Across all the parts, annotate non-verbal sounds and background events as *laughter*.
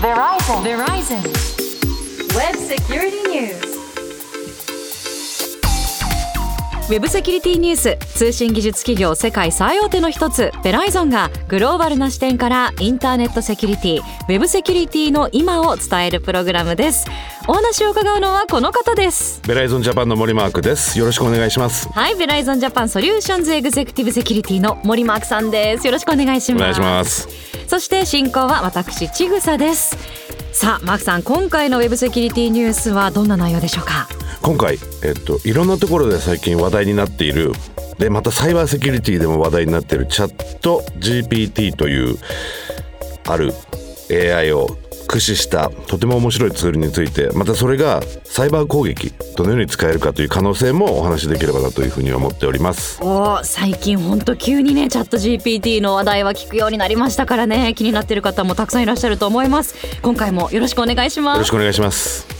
Verizon. Verizon. Web Security News. ウェブセキュリティニュース通信技術企業世界最大手の一つベライゾンがグローバルな視点からインターネットセキュリティウェブセキュリティの今を伝えるプログラムですお話を伺うのはこの方ですベライゾンジャパンの森マークです。よろしくお願いします。はいベライゾンジャパンソリューションズエグゼクティブセキュリティの森マークさんですよろしくお願いしますお願いします。そして進行は私ちぐさですさあマークさん今回のウェブセキュリティニュースはどんな内容でしょうか？今回、えっと、いろんなところで最近話題になっているでまたサイバーセキュリティでも話題になっているチャット GPT というある AI を駆使したとても面白いツールについてまたそれがサイバー攻撃どのように使えるかという可能性もお話しできればなというふうに思っております。おー最近ほんと急にねチャット GPT の話題は聞くようになりましたからね気になってる方もたくさんいらっしゃると思います今回もよろしくお願いしよますろしくお願いします。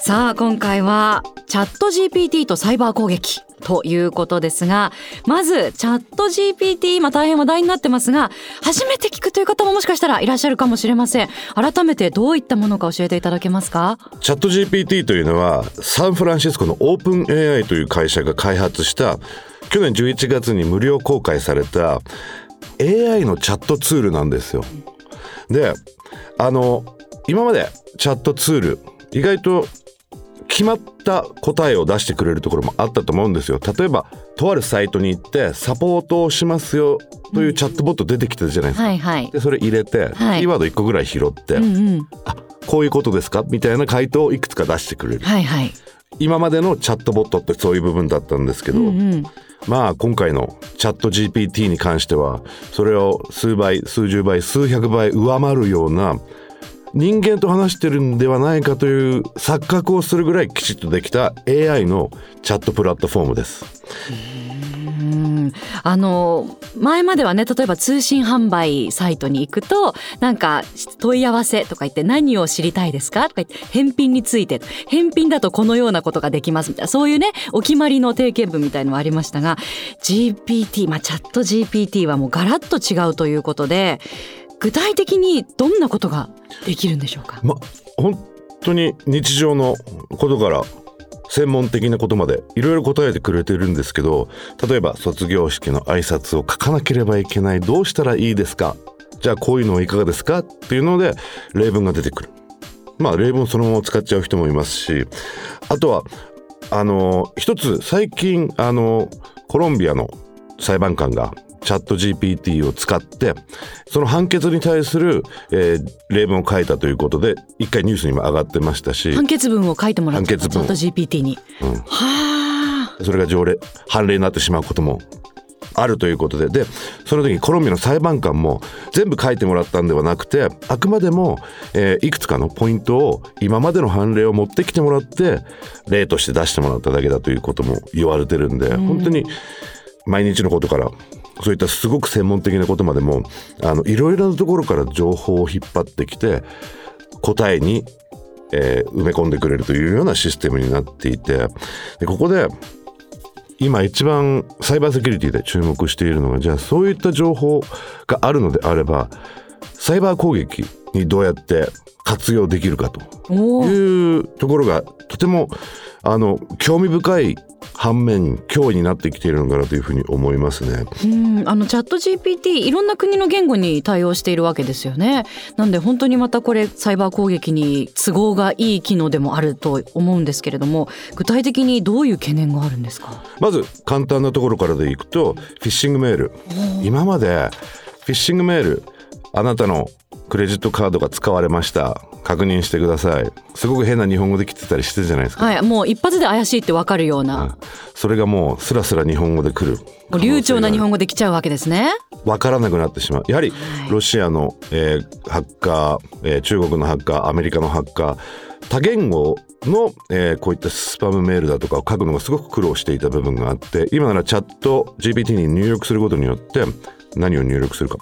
さあ今回はチャット GPT とサイバー攻撃ということですがまずチャット GPT 今大変話題になってますが初めて聞くという方ももしかしたらいらっしゃるかもしれません。改めてどういったものか教えていただけますか？チャット GPT というのはサンフランシスコのオープン AI という会社が開発した去年11月に無料公開された AI のチャットツールなんですよ。であの今までチャットツール意外と決まった答えを出してくれるところもあったと思うんですよ。例えばとあるサイトに行ってサポートをしますよというチャットボット出てきてたじゃないですか。はいはい。でそれ入れて、はい。キーワード1個ぐらい拾って、うんうん。あこういうことですかみたいな回答をいくつか出してくれる。はいはい。今までのチャットボットってそういう部分だったんですけど、うんうんまあ今回のチャット GPT に関してはそれを数倍数十倍数百倍上回るような人間と話してるんではないかという錯覚をするぐらいきちっとできた AI のチャットプラットフォームです。あの前まではね例えば通信販売サイトに行くとなんか問い合わせとか言って何を知りたいですかとか言って返品について返品だとこのようなことができますみたいな。そういうねお決まりの定型文みたいのはありましたが GPT まあチャット GPT はもうガラッと違うということで具体的にどんなことができるんでしょうか？ま本当に日常のことから専門的なことまでいろいろ答えてくれてるんですけど例えば卒業式の挨拶を書かなければいけないどうしたらいいですか？じゃあこういうのはいかがですか？っていうので例文が出てくる。まあ例文そのまま使っちゃう人もいますしあとはあの一つ最近あのコロンビアの裁判官がチャット GPT を使ってその判決に対する、えー例文を書いたということで一回ニュースにも上がってましたし判決文を書いてもらったチャット GPT に。うん。はあ。それが条例判例になってしまうこともあるということででその時にコロンビアの裁判官も全部書いてもらったんではなくてあくまでも、えーいくつかのポイントを今までの判例を持ってきてもらって例として出してもらっただけだということも言われてるんで、本当に毎日のことからそういったすごく専門的なことまでもあのいろいろなところから情報を引っ張ってきて答えに、えー埋め込んでくれるというようなシステムになっていてでここで今一番サイバーセキュリティで注目しているのがじゃあそういった情報があるのであればサイバー攻撃にどうやって活用できるかというところがとてもあの興味深い反面脅威になってきているのかなというふうに思いますね。うん、あのチャット GPT いろんな国の言語に対応しているわけですよね。なんで本当にまたこれサイバー攻撃に都合がいい機能でもあると思うんですけれども具体的にどういう懸念があるんですか？まず簡単なところからでいくとフィッシングメール今までフィッシングメールあなたのクレジットカードが使われました。確認してください。すごく変な日本語で来てたりしてるじゃないですか、はいもう一発で怪しいってわかるような、それがもうスラスラ日本語で来る。流暢な日本語できちゃうわけですね。わからなくなってしまう。やはりはい。ロシアの、えーハッカー、えー中国のハッカーアメリカのハッカー多言語の、えーこういったスパムメールだとかを書くのがすごく苦労していた部分があって今ならチャット GPT に入力することによって何を入力するか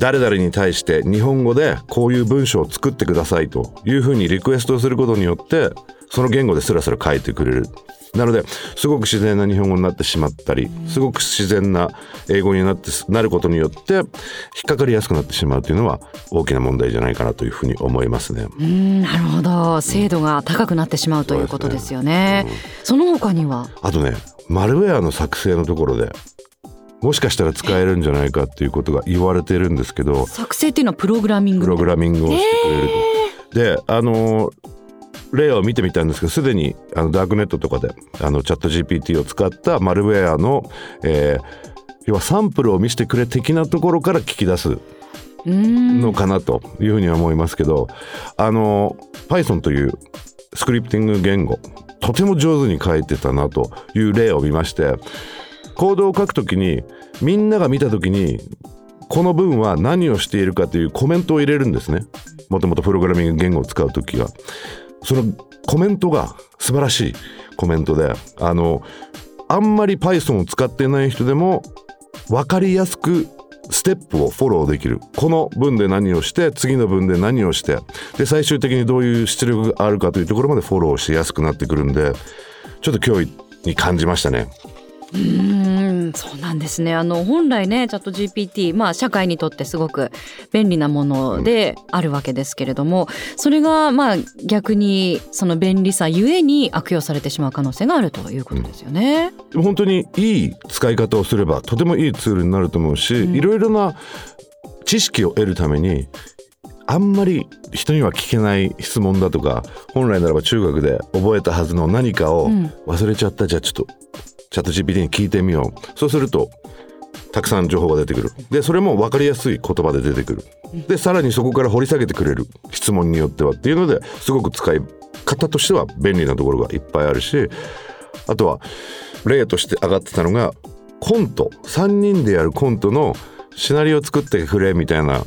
誰々に対して日本語でこういう文章を作ってくださいというふうにリクエストをすることによってその言語でスラスラ書いてくれる。なのですごく自然な日本語になってしまったりすごく自然な英語になってなることによって引っかかりやすくなってしまうというのは大きな問題じゃないかなというふうに思いますね。うんなるほど。精度が高くなってしまうということですよね。その他には？あとねマルウェアの作成のところでもしかしたら使えるんじゃないかっていうことが言われてるんですけど作成っていうのはプログラミングプログラミングをしてくれると。であの例を見てみたんですけどすでにあのダークネットとかであのチャット GPT を使ったマルウェアの、えー要はサンプルを見せてくれ的なところから聞き出すうん。のかなというふうには思いますけどあの Python というスクリプティング言語とても上手に書いてたなという例を見ましてコードを書くときにみんなが見たときにこの文は何をしているかというコメントを入れるんですね。もともとプログラミング言語を使うときは。そのコメントが素晴らしいコメントであのあんまり Python を使ってない人でも分かりやすくステップをフォローできる。この文で何をして次の文で何をしてで最終的にどういう出力があるかというところまでフォローしやすくなってくるんでちょっと脅威に感じましたね。うんそうなんですね。あの本来ねチャット GPT まあ社会にとってすごく便利なものであるわけですけれどもそれがまあ逆にその便利さゆえに悪用されてしまう可能性があるということですよね。でも本当にいい使い方をすればとてもいいツールになると思うし、いろいろな知識を得るためにあんまり人には聞けない質問だとか本来ならば中学で覚えたはずの何かをうん。忘れちゃった、じゃあちょっとチャット GPT に聞いてみよう。そうするとたくさん情報が出てくる。でそれも分かりやすい言葉で出てくる。でさらにそこから掘り下げてくれる。質問によってはっていうのですごく使い方としては便利なところがいっぱいあるしあとは例として上がってたのがコント。3人でやるコントのシナリオを作ってくれみたいな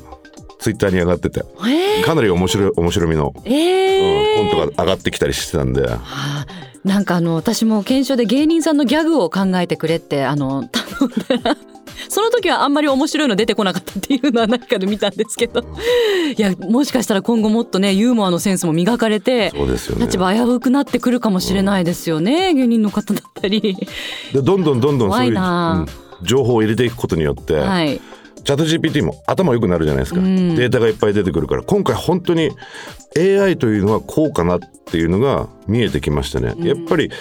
ツイッターに上がってて。えー。かなり面白い面白みの、えー。うんコントが上がってきたりしてたんで。はあなんかあの私も検証で芸人さんのギャグを考えてくれってあの頼んだらその時はあんまり面白いの出てこなかったっていうのは何かで見たんですけど。いやもしかしたら今後もっとねユーモアのセンスも磨かれてね。立場危うくなってくるかもしれないですよね、芸人の方だったり。でどんどんどんどんそう怖い、いうなうん情報を入れていくことによって、はい、チャット GPT も頭良くなるじゃないですか、うん。データがいっぱい出てくるから。今回本当に AI というのはこうかなっていうのが見えてきましたね、やっぱり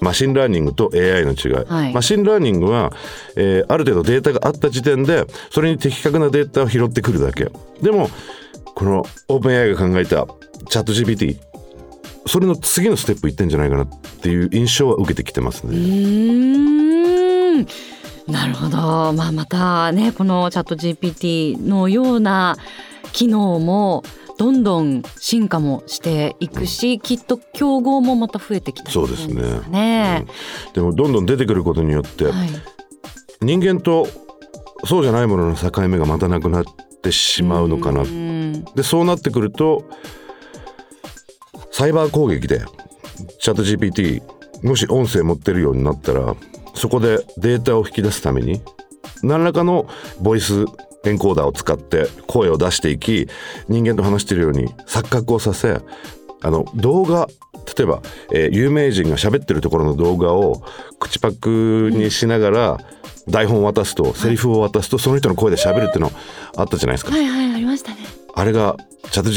マシンラーニングと AI の違い、はい。 machine learning は、えーある程度データがあった時点でそれに的確なデータを拾ってくるだけ。でもこの OpenAI が考えたチャット GPT それの次のステップいってんじゃないかなっていう印象は受けてきてますね。なるほど、まあ、またねこのチャット GPT のような機能もどんどん進化もしていくし、きっと競合もまた増えてきたりそうですね。るん。でもどんどん出てくることによって、はい。人間とそうじゃないものの境目がまたなくなってしまうのかな。うん。でそうなってくるとサイバー攻撃でチャット GPT もし音声持ってるようになったらそこでデータを引き出すために何らかのボイスエンコーダーを使って声を出していき人間と話しているように錯覚をさせあの動画例えば、えー有名人が喋ってるところの動画を口パクにしながら台本を渡すとセリフを渡すとその人の声で喋るっていうのあったじゃないですか。はいはいありましたね。あれがチャット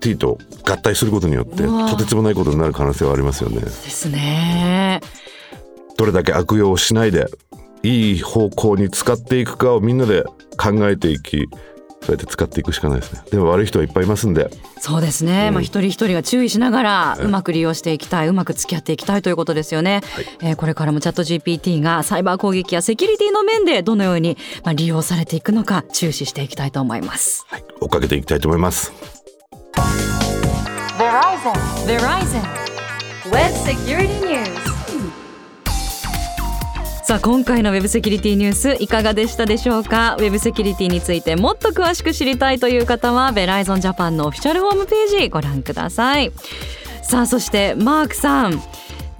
GPT と合体することによってとてつもないことになる可能性はありますよね。ですね。どれだけ悪用しないでいい方向に使っていくかをみんなで考えていきそうやって使っていくしかないですね。でも悪い人はいっぱいいますんでそうですね、まあ一人一人が注意しながらうまく利用していきたい、うまく付き合っていきたいということですよね、えーこれからもチャット GPT がサイバー攻撃やセキュリティの面でどのようにまあ利用されていくのか注視していきたいと思いますはい追っかけていきたいと思います。Verizon. Verizon. Web Security News. さあ今回のウェブセキュリティニュースいかがでしたでしょうか？ウェブセキュリティについてもっと詳しく知りたいという方はベライゾンジャパンのオフィシャルホームページご覧ください。さあそしてマークさん。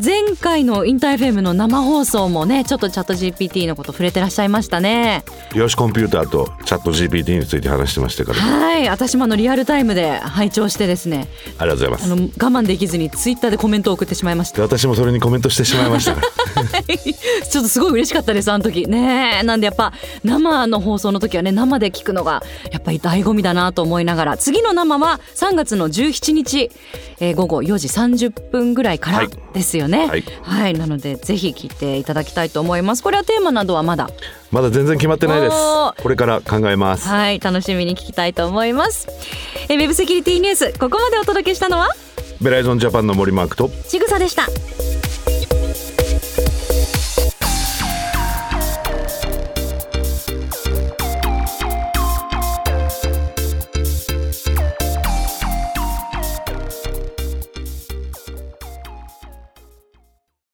前回のインター FM の生放送もねちょっとチャット GPT のこと触れてらっしゃいましたね。よしコンピューターとチャット GPT について話してましたから。あはい私もあのリアルタイムで拝聴してですね。りがとうございます。あの我慢できずにツイッターでコメントを送ってしまいました。で私もそれにコメントしてしまいました *laughs* ちょっとすごい嬉しかったですあの時。ねなんでやっぱ生の放送の時はね生で聞くのがやっぱり醍醐味だなと思いながら。次の生は3月の17日、えー午後4時30分ぐらいからはい。ですよね。はいはい、なのでぜひ聞いていただきたいと思います。これはテーマなどはまだ？まだ全然決まってないです。これから考えます。はい。楽しみに聞きたいと思います。えーウェブセキュリティニュースここまでお届けしたのは？ベライゾンジャパンの森マークとちぐさでした